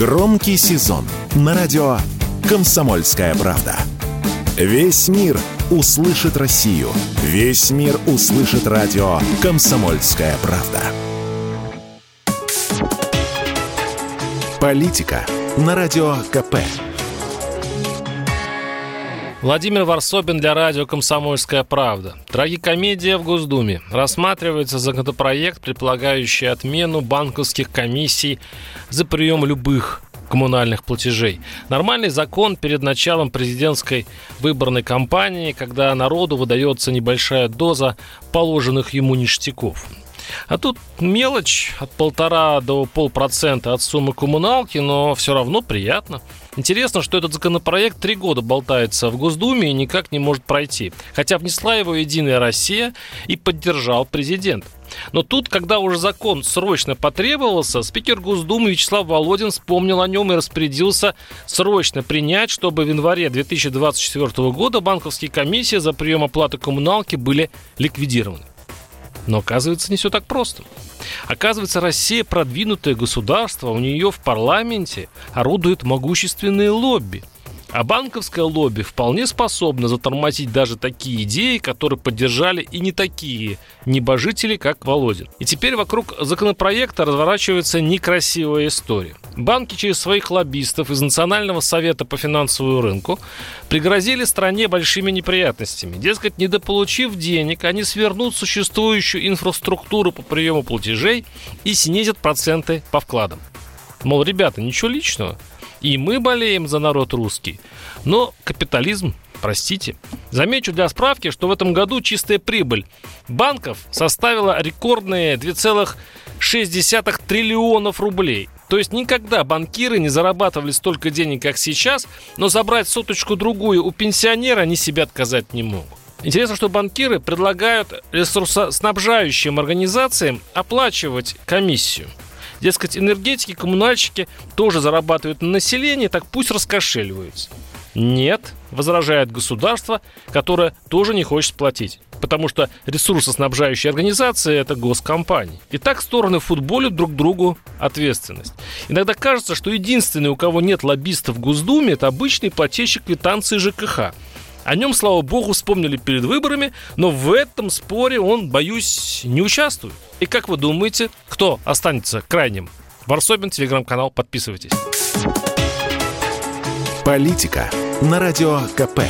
Громкий сезон на радио «Комсомольская правда». Весь мир услышит Россию. Весь мир услышит радио «Комсомольская правда». Политика на радио КП. Владимир Варсобин для радио «Комсомольская правда». Трагикомедия в Госдуме. Рассматривается законопроект, предполагающий отмену банковских комиссий за прием любых коммунальных платежей. Нормальный закон перед началом президентской выборной кампании, когда народу выдается небольшая доза положенных ему ништяков. А тут мелочь от полтора до полпроцента от суммы коммуналки, но все равно приятно. Интересно, что этот законопроект три года болтается в Госдуме и никак не может пройти. Хотя внесла его «Единая Россия» и поддержал президент. Но тут, когда уже закон срочно потребовался, спикер Госдумы Вячеслав Володин вспомнил о нем и распорядился срочно принять, чтобы в январе 2024 года банковские комиссии за прием оплаты коммуналки были ликвидированы. Но оказывается, не все так просто. Оказывается, Россия продвинутое государство, у нее в парламенте орудует могущественные лобби – а банковское лобби вполне способно затормозить даже такие идеи, которые поддержали и не такие небожители, как Володин. И теперь вокруг законопроекта разворачивается некрасивая история. Банки через своих лоббистов из Национального совета по финансовому рынку пригрозили стране большими неприятностями. Дескать, недополучив денег, они свернут существующую инфраструктуру по приему платежей и снизят проценты по вкладам. Мол, ребята, ничего личного. И мы болеем за народ русский. Но капитализм, простите. Замечу для справки, что в этом году чистая прибыль банков составила рекордные 2,6 триллионов рублей. То есть никогда банкиры не зарабатывали столько денег, как сейчас, но забрать соточку-другую у пенсионера они себе отказать не могут. Интересно, что банкиры предлагают ресурсоснабжающим организациям оплачивать комиссию. Дескать, энергетики, коммунальщики тоже зарабатывают на населении, так пусть раскошеливаются. Нет, возражает государство, которое тоже не хочет платить. Потому что ресурсоснабжающие организации – это госкомпании. И так стороны футболят друг другу ответственность. Иногда кажется, что единственный, у кого нет лоббистов в Госдуме, это обычный плательщик квитанции ЖКХ. О нем, слава богу, вспомнили перед выборами, но в этом споре он, боюсь, не участвует. И как вы думаете, кто останется крайним? Варсобин, телеграм-канал, подписывайтесь. Политика на радио КП.